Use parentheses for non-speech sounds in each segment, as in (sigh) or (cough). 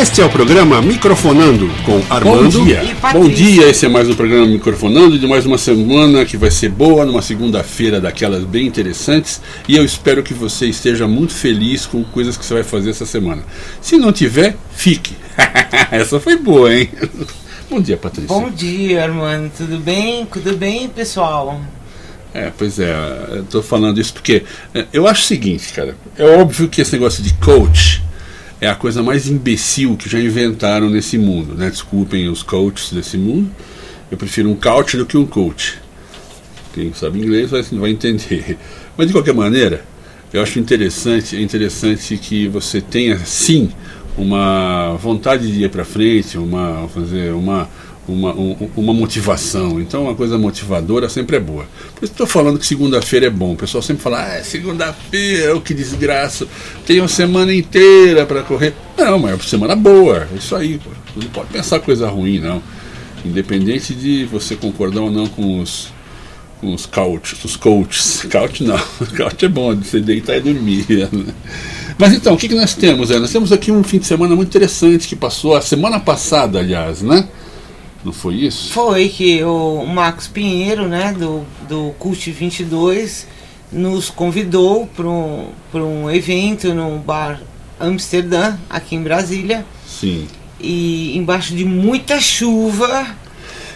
Este é o programa Microfonando com Armando. Bom dia. E. Bom dia, esse é mais um programa Microfonando de mais uma semana que vai ser boa, numa segunda-feira daquelas bem interessantes. E eu espero que você esteja muito feliz com coisas que você vai fazer essa semana. Se não tiver, fique. (laughs) essa foi boa, hein? Bom dia, Patrícia. Bom dia, Armando. Tudo bem? Tudo bem, pessoal? É, pois é, eu tô falando isso porque é, eu acho o seguinte, cara. É óbvio que esse negócio de coach é a coisa mais imbecil que já inventaram nesse mundo, né? Desculpem os coaches desse mundo. Eu prefiro um coach do que um coach. Quem sabe inglês vai, vai entender. (laughs) Mas de qualquer maneira, eu acho interessante, é interessante que você tenha sim uma vontade de ir para frente, uma fazer uma uma, um- uma motivação. Então, uma coisa motivadora sempre é boa. Por isso estou falando que segunda-feira é bom. O pessoal sempre fala, ah, é segunda-feira, oh, que desgraça. Tem uma semana inteira para correr. Não, mas é uma semana boa. É isso aí. Pô. Não pode pensar coisa ruim, não. Independente de você concordar ou não com os, com os coaches. Os coaches. Coach não. (laughs) Coach é bom, você deitar e dormir. né? Mas então, o que, que nós temos? É, nós temos aqui um fim de semana muito interessante que passou a semana passada, aliás, né? Não foi isso? Foi que o Marcos Pinheiro, né, do, do Cult 22, nos convidou para um, pra um evento no bar Amsterdã, aqui em Brasília. Sim. E embaixo de muita chuva,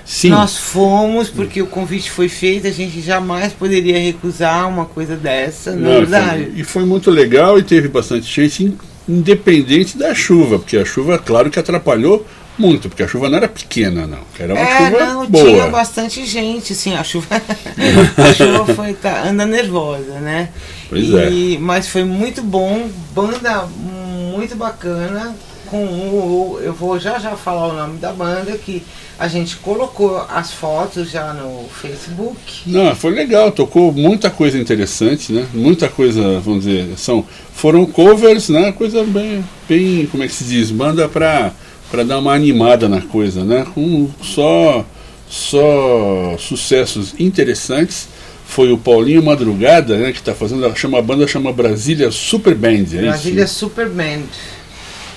Sim. nós fomos, porque o convite foi feito, a gente jamais poderia recusar uma coisa dessa, não é verdade? foi- e foi muito legal e teve bastante gente, in- independente da chuva, porque a chuva, claro que atrapalhou muito, porque a chuva não era pequena, não. Era uma É, chuva não, boa. tinha bastante gente, assim, a chuva, (laughs) a chuva foi, tá, anda nervosa, né? Pois e, Mas foi muito bom, banda muito bacana, com o, eu vou já já falar o nome da banda, que a gente colocou as fotos já no Facebook. Não, foi legal, tocou muita coisa interessante, né? Muita coisa, vamos dizer, são foram covers, né? Coisa bem, bem, como é que se diz, banda pra, pra dar uma animada na coisa, né? Com só só sucessos interessantes. Foi o Paulinho Madrugada, né, que está fazendo, chama a banda chama Brasília Super Band, é Brasília isso? Super Band,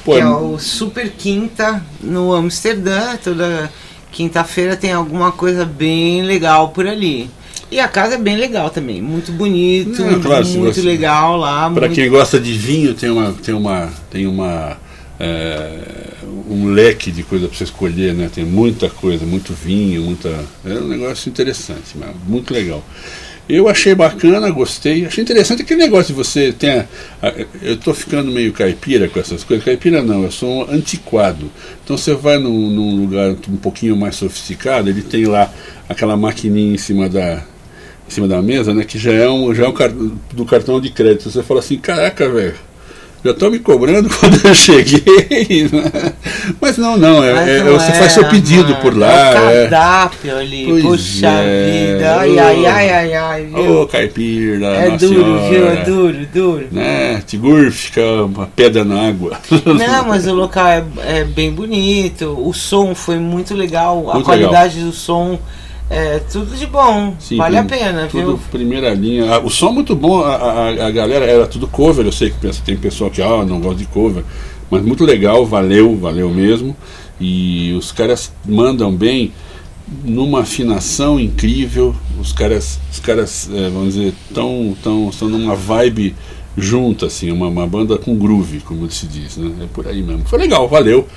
Pô, que é o Super Quinta no Amsterdã, toda quinta-feira tem alguma coisa bem legal por ali. E a casa é bem legal também, muito bonito, Não, claro, muito legal lá. Para muito- quem gosta de vinho, tem uma tem uma tem uma é, um leque de coisa para você escolher, né? Tem muita coisa, muito vinho, muita é um negócio interessante, muito legal. Eu achei bacana, gostei. Achei interessante aquele negócio de você ter. Eu estou ficando meio caipira com essas coisas. Caipira não, eu sou um antiquado. Então você vai num, num lugar um pouquinho mais sofisticado, ele tem lá aquela maquininha em cima da, em cima da mesa, né? Que já é um, já é um do cartão de crédito. Você fala assim, caraca, velho, já estão me cobrando (laughs) quando eu cheguei. Mas não, não, é, Mas é- não você faz seu é, pedido mano, por é lá. o É, cardápio ali, Pois puxa é, vida. Ai, ai, ai, ai, ai, viu? Ô, caipira, é duro, viu? senhora. É duro, duro. Né? Tigur fica uma pedra na água. Não, (laughs) mas o local é, é bem bonito, o som foi muito legal, a Muito qualidade do som é tudo de bom, Sim, vale a pena, tudo viu? primeira linha. Ah, o som muito bom, a, a, a galera era tudo cover, eu sei que pensa, tem pessoal que ah, não gosta de cover, mas muito legal, valeu, valeu mesmo. E os caras mandam bem numa afinação incrível. Os caras, os caras eh, vamos dizer, tão, tão, estão numa vibe junta, assim, uma, uma banda com groove, como se diz, né? É por aí mesmo. Foi legal, valeu.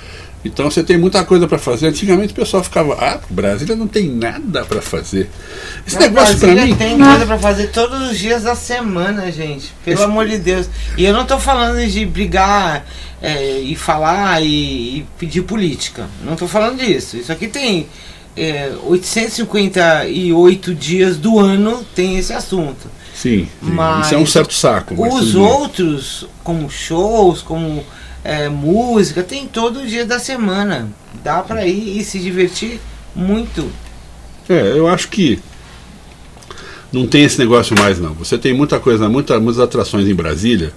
Então você tem muita coisa para fazer. Antigamente o pessoal ficava, ah, Brasília não tem nada para fazer. Esse negócio para Brasília mim. tem coisa pra fazer todos os dias da semana, gente. Pelo Esse- amor de Deus. E eu não tô falando de brigar é, e falar e, e pedir política. Não tô falando disso. Isso aqui tem é, 858 dias do ano tem esse assunto. Sim, sim. Mas isso é um certo saco. mas Os outros, como shows, como é, música, tem todo dia da semana. Dá pra ir e se divertir muito. É, eu acho que não tem esse negócio mais não. Você tem muita coisa, muita, muitas atrações em Brasília,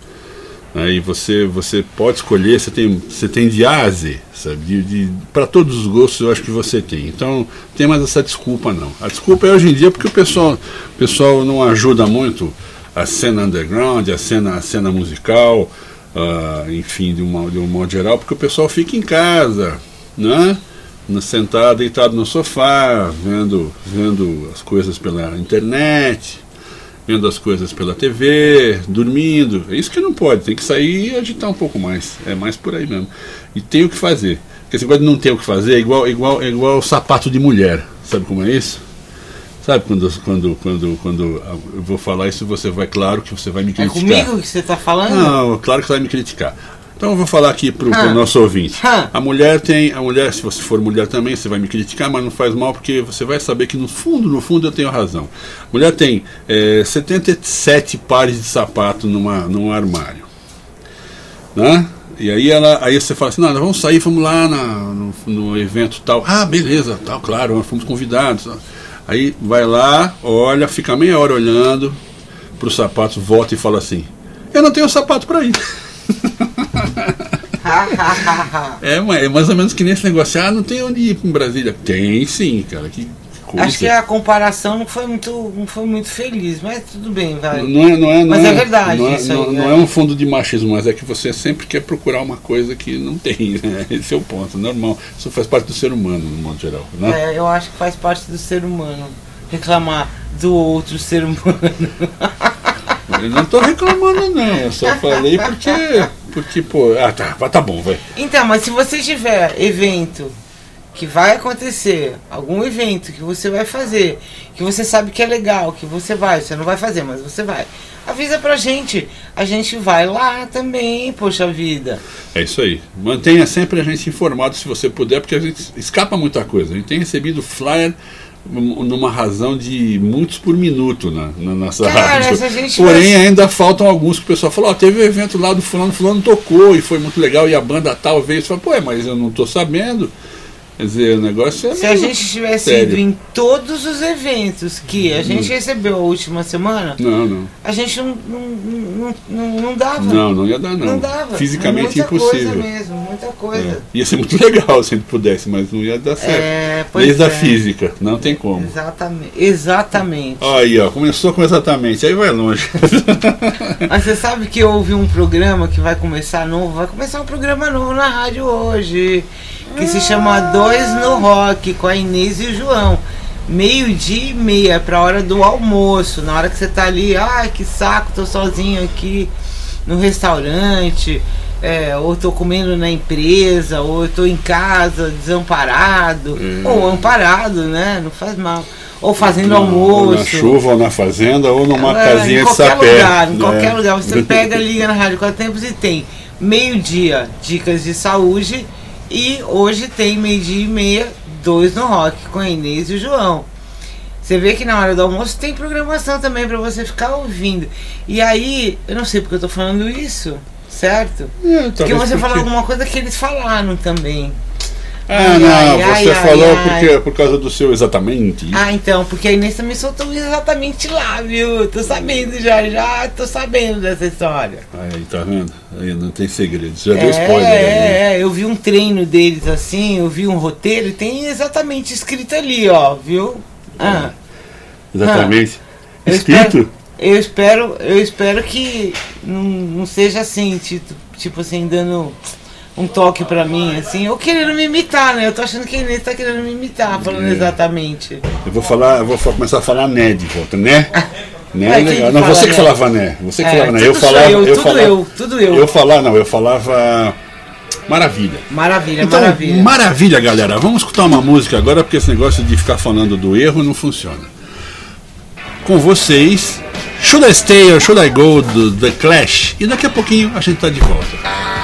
né, e você, você pode escolher, você tem, você tem de A sabe? De, de para todos os gostos eu acho que você tem. Então tem mais essa desculpa não. A desculpa é hoje em dia porque o pessoal, o pessoal não ajuda muito a cena underground, a cena, a cena musical, uh, enfim, de, uma, de um modo geral, porque o pessoal fica em casa, né? sentado, deitado no sofá, vendo, vendo as coisas pela internet, vendo as coisas pela TV, dormindo. É isso que não pode, tem que sair e agitar um pouco mais. É mais por aí mesmo. E tem o que fazer. Porque esse negócio de não ter o que fazer é igual, igual, é igual sapato de mulher. Sabe como é isso? Sabe quando, quando, quando, quando eu vou falar isso, você vai, claro que você vai me criticar. É comigo que você está falando? Não, claro que você vai me criticar. Então eu vou falar aqui para o nosso ouvinte. A mulher tem, a mulher, se você for mulher também, você vai me criticar, mas não faz mal porque você vai saber que no fundo, no fundo eu tenho razão. A mulher tem é, 77 pares de sapato numa, num armário. Né? E aí ela, aí você fala assim, não, vamos sair, vamos lá na, no, no, evento tal. Ah, beleza, tal, claro, nós fomos convidados. Aí vai lá, olha, fica meia hora olhando para os sapatos, volta e fala assim, eu não tenho sapato para ir. (laughs) é, é mais ou menos que nesse negócio. Ah, não tem onde ir em Brasília. Tem sim, cara. Que coisa. Acho que a comparação não foi muito, não foi muito feliz, mas tudo bem, vai. Não é, não é, não mas é, é verdade. Não, é, isso não, aí, não é. é um fundo de machismo, mas é que você sempre quer procurar uma coisa que não tem. (laughs) Né? Esse é o ponto. Normal. Isso faz parte do ser humano, no modo geral. Né? É, eu acho que faz parte do ser humano. Reclamar do outro ser humano. (laughs) Eu não estou reclamando, não. Eu só falei porque. Porque, pô. Ah, tá, tá bom, vai. Então, mas se você tiver evento que vai acontecer, algum evento que você vai fazer, que você sabe que é legal, que você vai, você não vai fazer, mas você vai. Avisa pra gente. A gente vai lá também, poxa vida. É isso aí. Mantenha sempre a gente informado se você puder, porque a gente escapa muita coisa. A gente tem recebido flyer numa razão de muitos por minuto na, na nossa Cara, rádio. Porém, vai... ainda faltam alguns que o pessoal falou: oh, teve um evento lá do fulano, fulano tocou e foi muito legal, e a banda tal veio. Você fala, pô, mas eu não estou sabendo. Quer dizer, o negócio é. Se a gente tivesse sério. ido em todos os eventos que a gente hum. recebeu a última semana, não, não. a gente não, não, não, não dava. Não, não ia dar, não. Não dava. Fisicamente muita impossível. Muita coisa mesmo, muita coisa. É. Ia ser muito (laughs) legal se a gente pudesse, mas não ia dar certo. É, Desde é. a física, não tem como. Exatamente. Exatamente. Aí, ó, começou com exatamente, aí vai longe. (laughs) mas você sabe que houve um programa que vai começar novo, vai começar um programa novo na rádio hoje que se chama Dois no Rock, com a Inês e o João. Meio-dia e meia, pra hora do almoço. Na hora que você tá ali, ai que saco, tô sozinho aqui no restaurante, é, ou tô comendo na empresa, ou eu tô em casa desamparado, hum. ou amparado, né? Não faz mal. Ou fazendo almoço. Ou na chuva, ou na fazenda, ou numa é, casinha de sapé. Lugar, em qualquer né? lugar. Você (laughs) pega, liga na Rádio Quatro Tempos e tem meio-dia, dicas de saúde e hoje tem meio-dia e meia, dois no rock, com a Inês e o João. Você vê que na hora do almoço tem programação também para você ficar ouvindo. E aí, eu não sei porque eu tô falando isso, certo? É, porque você porque... falou alguma coisa que eles falaram também. Ah, ai, não, ai, você ai, falou porque, por causa do seu exatamente. Ah, então, porque a Inês também soltou exatamente lá, viu? Tô sabendo já, já tô sabendo dessa história. Aí, tá vendo? Aí não tem segredo, já é, deu spoiler. É, aí. é, eu vi um treino deles assim, eu vi um roteiro e tem exatamente escrito ali, ó, viu? Ah. Exatamente. Ah. Escrito? Eu espero, eu espero, eu espero que não, não seja assim, tipo, tipo assim, dando um toque pra mim, assim, ou querendo me imitar, né? Eu tô achando que ele tá querendo me imitar, falando é. exatamente. Eu vou falar, eu vou começar a falar né de volta, né? Né é, legal. Não, você que né? falava né. Você que é, falava né. Eu falava. Eu, eu tudo falava, eu, tudo eu. Eu falava, não, eu falava. Maravilha. Maravilha, então, maravilha. Maravilha, galera. Vamos escutar uma música agora, porque esse negócio de ficar falando do erro não funciona. Com vocês, Should I Stay or Should I Go do The Clash. E daqui a pouquinho a gente tá de volta.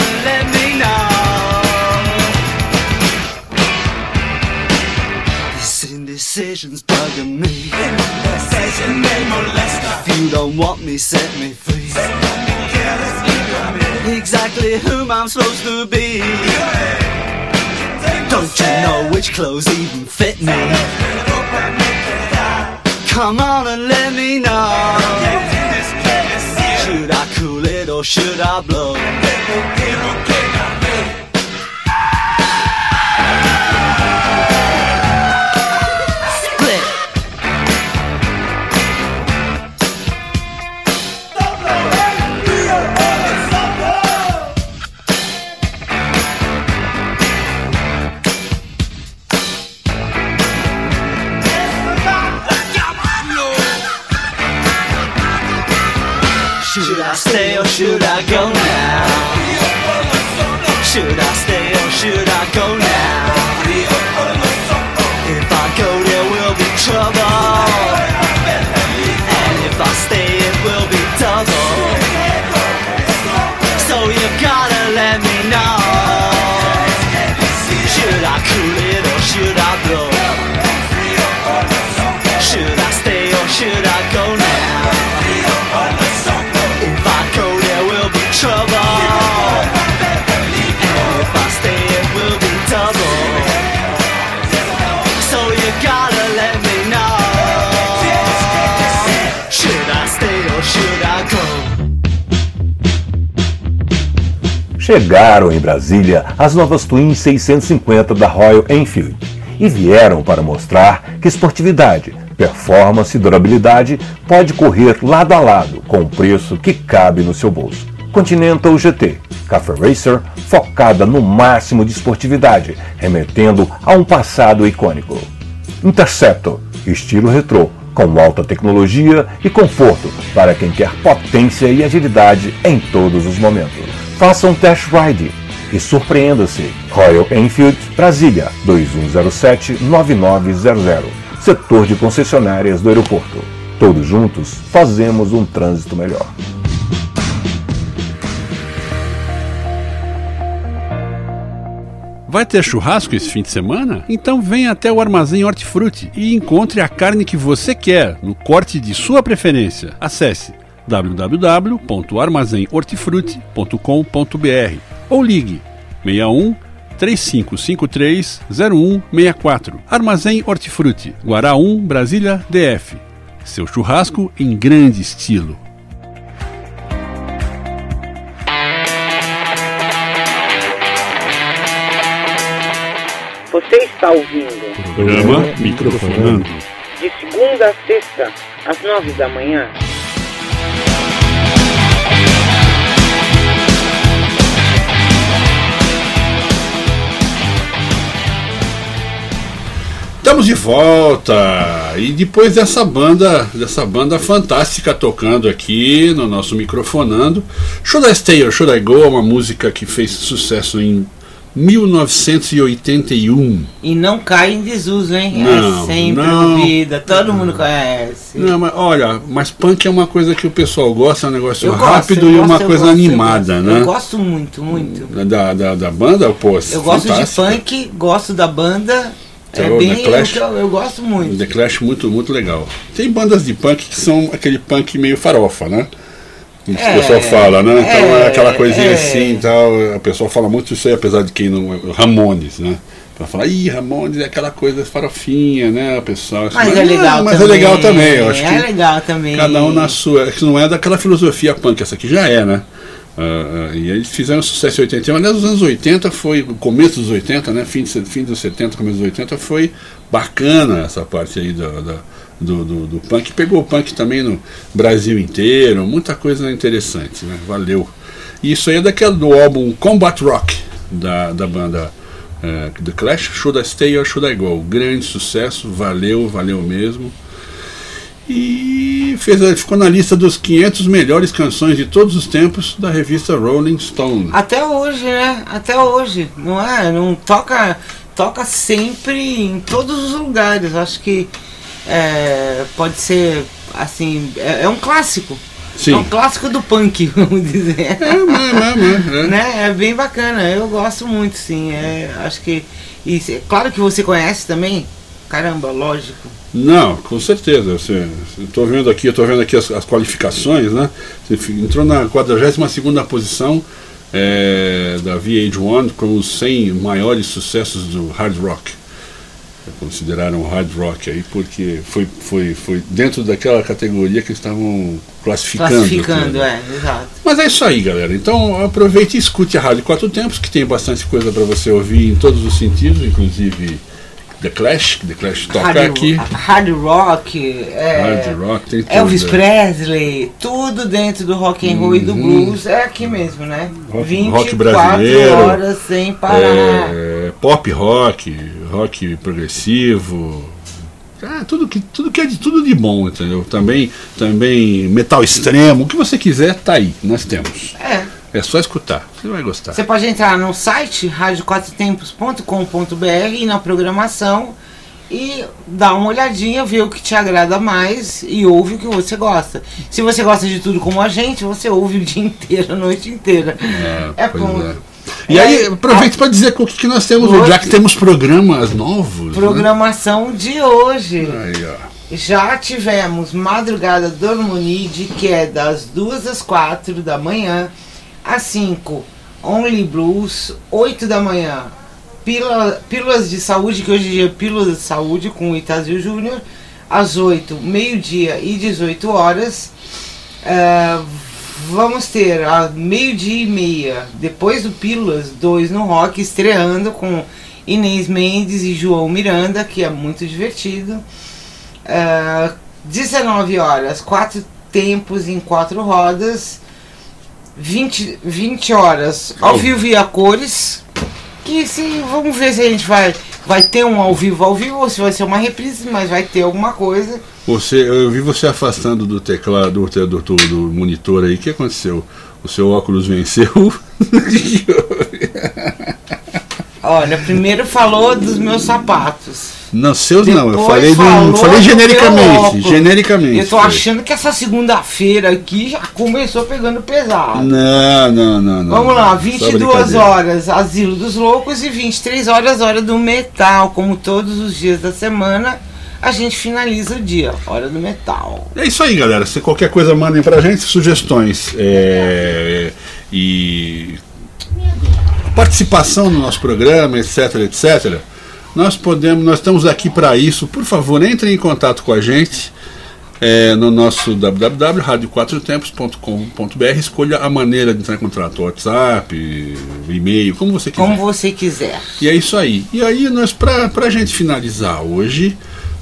And let me know. This indecision's bugging me. If you don't want me set me free. Exactly whom I'm supposed to be. Don't you know which clothes even fit me? Come on and let me know. Should I cool it or should I blow? Should I stay or should I go now? Chegaram em Brasília as novas Twin 650 da Royal Enfield e vieram para mostrar que esportividade, performance e durabilidade pode correr lado a lado com o preço que cabe no seu bolso. Continental GT, Cafe Racer, focada no máximo de esportividade, remetendo a um passado icônico. Interceptor, estilo retrô, com alta tecnologia e conforto para quem quer potência e agilidade em todos os momentos. Faça um test ride e surpreenda-se. Royal Enfield, Brasília, 2107-9900. Setor de concessionárias do aeroporto. Todos juntos fazemos um trânsito melhor. Vai ter churrasco esse fim de semana? Então venha até o Armazém Hortifruti e encontre a carne que você quer no corte de sua preferência. Acesse www.armazenhortifruti.com.br ou ligue 61 3553 0164. Armazém Hortifruti, Guará 1, Brasília, DF. Seu churrasco em grande estilo. Você está ouvindo Programa Microfonando. de segunda a sexta, às nove da manhã. Estamos de volta e depois dessa banda, dessa banda fantástica tocando aqui no nosso microfonando, Should I Stay or Should I Go, é uma música que fez sucesso em 1981. E não cai em desuso, hein? Não, é sempre não. ouvida, todo mundo conhece. Não, mas olha, mas punk é uma coisa que o pessoal gosta, é um negócio Eu rápido gosto, eu e gosto, uma eu coisa gosto, eu animada, gosto. né? Eu gosto muito, muito. Da, da, da banda, pô, Eu gosto de punk, gosto da banda. É Então, bem The Clash? eu, eu gosto muito. The Clash muito, muito legal. Tem bandas de punk que são aquele punk meio farofa, né? Que o É, pessoal fala, né? Então é, é, aquela coisinha é. assim e tal. A pessoa fala muito isso aí, apesar de quem não. Ramones, né? Pra falar, ih, Ramones é aquela coisa farofinha, né? O pessoal. assim, Mas é legal mas também. é legal também. Eu acho é que legal também. cada um na sua. é que Não é daquela filosofia punk, essa aqui já é, né? Ah, e eles fizeram sucesso em 81. Aliás, os anos 80 foi. O começo dos 80, né? Fim, de, fim dos 70, começo dos 80 foi bacana essa parte aí do, da- do, do, do punk. Pegou o punk também no Brasil inteiro. Muita coisa interessante, né? Valeu. E isso aí é daquela do álbum Combat Rock, da, da banda eh, The Clash, Should I Stay or Should I Go? Grande sucesso, valeu, valeu mesmo. E fez, ficou na lista dos 500 melhores canções de todos os tempos da revista Rolling Stone. Até hoje, né? Até hoje, não é? Não toca, toca sempre em todos os lugares. Acho que é, pode ser assim, é, é um clássico. Sim. É um clássico do punk, (laughs) vamos dizer. É, é, é, é, é. né? É bem bacana, eu gosto muito, sim. É, acho que. E, claro que você conhece também. Caramba, lógico. Não, com certeza. Você, estou vendo aqui, eu tô vendo aqui as, as qualificações, né? Você entrou na 42 posição é, da VH1 com os 100 maiores sucessos do hard rock. Consideraram hard rock aí porque foi, foi, foi dentro daquela categoria que estavam classificando. Classificando, né? é, exato. Mas é isso aí, galera. Então aproveite e escute a Rádio Quatro Tempos, que tem bastante coisa para você ouvir em todos os sentidos, inclusive The Clash, The Clash toca hard, aqui. hard rock, é, Hard rock, tem tudo. Elvis né? Presley, tudo dentro do rock and roll e do blues é aqui mesmo, né? Uhum. Rock- 24 rock brasileiro, horas sem parar. É, pop rock, rock progressivo. Ah, tudo que, tudo que é de tudo de bom, entendeu? Também, também metal extremo, o que você quiser, tá aí, nós temos. É. É só escutar, você vai gostar. Você pode entrar no site radioquatrotempos.com.br e na programação e dar uma olhadinha, ver o que te agrada mais e ouve o que você gosta. Se você gosta de tudo como a gente, você ouve o dia inteiro, a noite inteira. É, pois ponto. é. E aí, aproveite para dizer o que, nós temos, Hoje- já que temos programas novos. né? Programação de hoje. Aí. Já tivemos Madrugada do Harmonide, que é das 2 às 4 da manhã, às 5, Only Blues, 8 da manhã, Pílula- Pílulas de Saúde, que hoje em dia é Pílulas de Saúde com o Itazio Júnior, às 8, meio-dia e 18 horas. Ah, vamos ter a meio-dia e meia, depois do Pílulas 2 no Rock, estreando com Inês Mendes e João Miranda, que é muito divertido. Ah, 19 horas, quatro tempos em quatro rodas. 20, 20 horas ao vivo e a cores. Que se vamos ver se a gente vai vai ter um ao vivo ao vivo ou se vai ser uma reprise, mas vai ter alguma coisa. Você, eu vi você afastando do teclado, do, do, do, do monitor aí. O que aconteceu? O seu óculos venceu? (laughs) Olha, primeiro falou dos meus sapatos. Não, seus não. Eu Depois falei, falou falei genericamente. Genericamente. Eu tô achando que essa segunda-feira aqui já começou pegando pesado. Não, não, não, não. Vamos lá, não. Só 22 brincadeira. horas Asilo dos Loucos e 23 horas Hora do Metal. Como todos os dias da semana, a gente finaliza o dia, Hora do Metal. É isso aí, galera. Se qualquer coisa mandem pra gente, sugestões é, e participação no nosso programa, etc, etc. Nós podemos, nós estamos aqui para isso. Por favor, entrem em contato com a gente é, no nosso www.radioquatrotempos.com.br. Escolha a maneira de entrar em contato, WhatsApp, e-mail, como você quiser. Como você quiser. E é isso aí. E aí, nós, pra, pra gente finalizar hoje,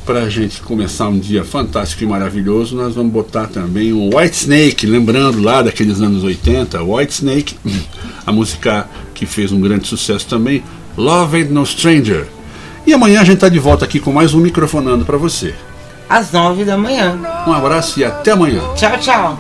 pra gente começar um dia fantástico e maravilhoso, nós vamos botar também o White Snake, lembrando lá daqueles anos 80, White Snake, (clears throat) a música que fez um grande sucesso também, Love Ain't No Stranger. E amanhã a gente tá de volta aqui com mais um microfonando pra você. Às 9 da manhã. Um abraço e até amanhã. Tchau, tchau.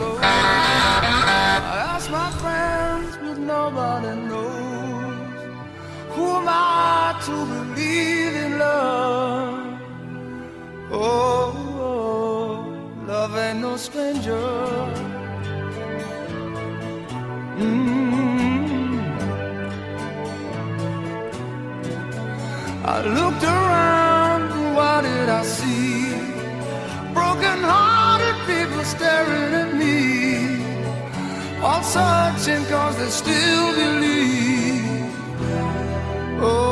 ask my I looked around, what did I see? Broken hearted people staring at me all searching cause they still believe. Oh,